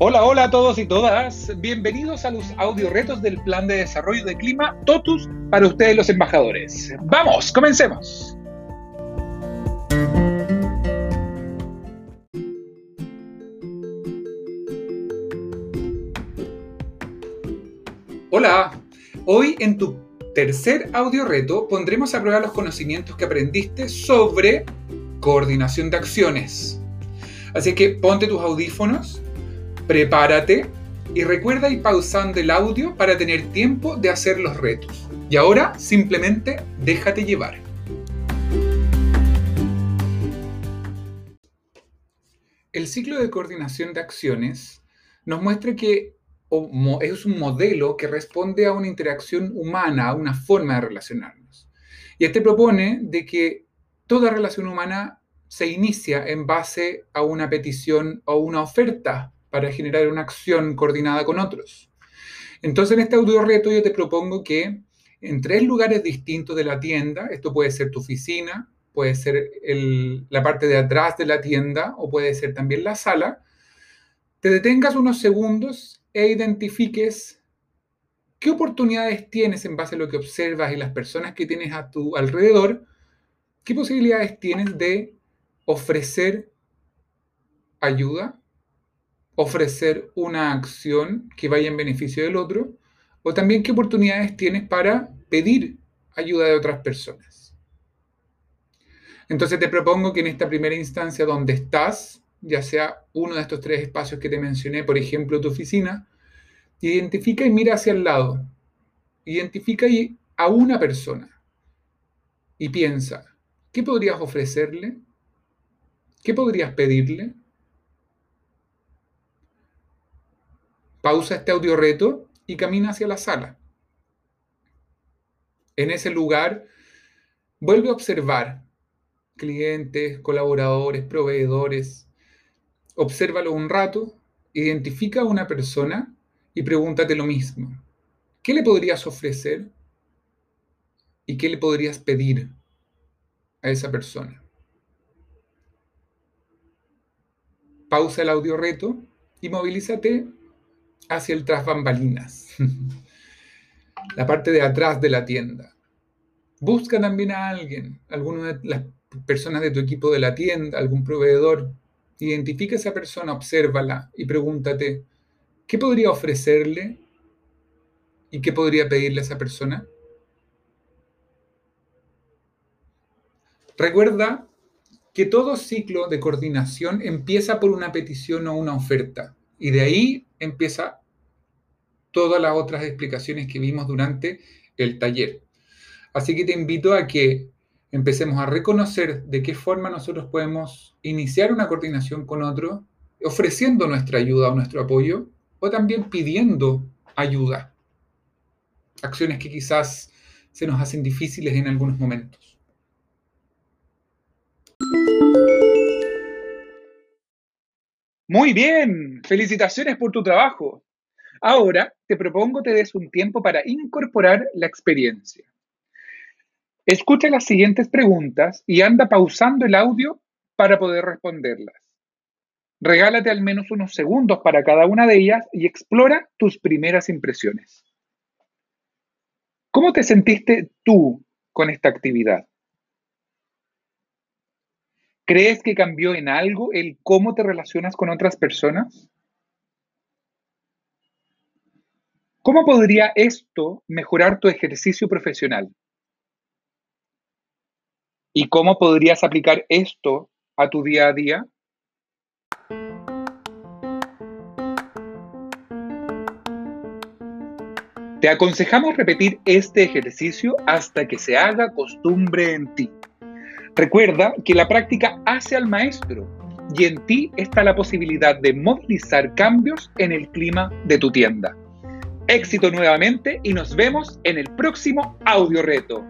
Hola, hola a todos y todas. Bienvenidos a los audio retos del Plan de Desarrollo de Clima TOTUS para ustedes los embajadores. Vamos, comencemos. Hola, hoy en tu tercer audio reto pondremos a prueba los conocimientos que aprendiste sobre coordinación de acciones. Así que ponte tus audífonos prepárate y recuerda ir pausando el audio para tener tiempo de hacer los retos. Y ahora simplemente déjate llevar. El ciclo de coordinación de acciones nos muestra que es un modelo que responde a una interacción humana, a una forma de relacionarnos. Y este propone de que toda relación humana se inicia en base a una petición o una oferta para generar una acción coordinada con otros. Entonces, en este audio reto yo te propongo que en tres lugares distintos de la tienda, esto puede ser tu oficina, puede ser la parte de atrás de la tienda o puede ser también la sala, te detengas unos segundos e identifiques qué oportunidades tienes en base a lo que observas y las personas que tienes a tu alrededor, qué posibilidades tienes de ofrecer ayuda ofrecer una acción que vaya en beneficio del otro, o también qué oportunidades tienes para pedir ayuda de otras personas. Entonces te propongo que en esta primera instancia donde estás, ya sea uno de estos tres espacios que te mencioné, por ejemplo tu oficina, identifica y mira hacia el lado. Identifica a una persona y piensa, ¿qué podrías ofrecerle? ¿Qué podrías pedirle? Pausa este audio reto y camina hacia la sala. En ese lugar, vuelve a observar clientes, colaboradores, proveedores. Obsérvalo un rato, identifica a una persona y pregúntate lo mismo. ¿Qué le podrías ofrecer? ¿Y qué le podrías pedir a esa persona? Pausa el audio reto y movilízate hacia el tras bambalinas, la parte de atrás de la tienda. Busca también a alguien, alguna de las personas de tu equipo de la tienda, algún proveedor. Identifica a esa persona, obsérvala y pregúntate, ¿qué podría ofrecerle y qué podría pedirle a esa persona? Recuerda que todo ciclo de coordinación empieza por una petición o una oferta y de ahí empieza todas las otras explicaciones que vimos durante el taller. Así que te invito a que empecemos a reconocer de qué forma nosotros podemos iniciar una coordinación con otro, ofreciendo nuestra ayuda o nuestro apoyo, o también pidiendo ayuda. Acciones que quizás se nos hacen difíciles en algunos momentos. Muy bien, felicitaciones por tu trabajo. Ahora te propongo te des un tiempo para incorporar la experiencia. Escucha las siguientes preguntas y anda pausando el audio para poder responderlas. Regálate al menos unos segundos para cada una de ellas y explora tus primeras impresiones. ¿Cómo te sentiste tú con esta actividad? ¿Crees que cambió en algo el cómo te relacionas con otras personas? ¿Cómo podría esto mejorar tu ejercicio profesional? ¿Y cómo podrías aplicar esto a tu día a día? Te aconsejamos repetir este ejercicio hasta que se haga costumbre en ti. Recuerda que la práctica hace al maestro y en ti está la posibilidad de movilizar cambios en el clima de tu tienda. Éxito nuevamente y nos vemos en el próximo audio reto.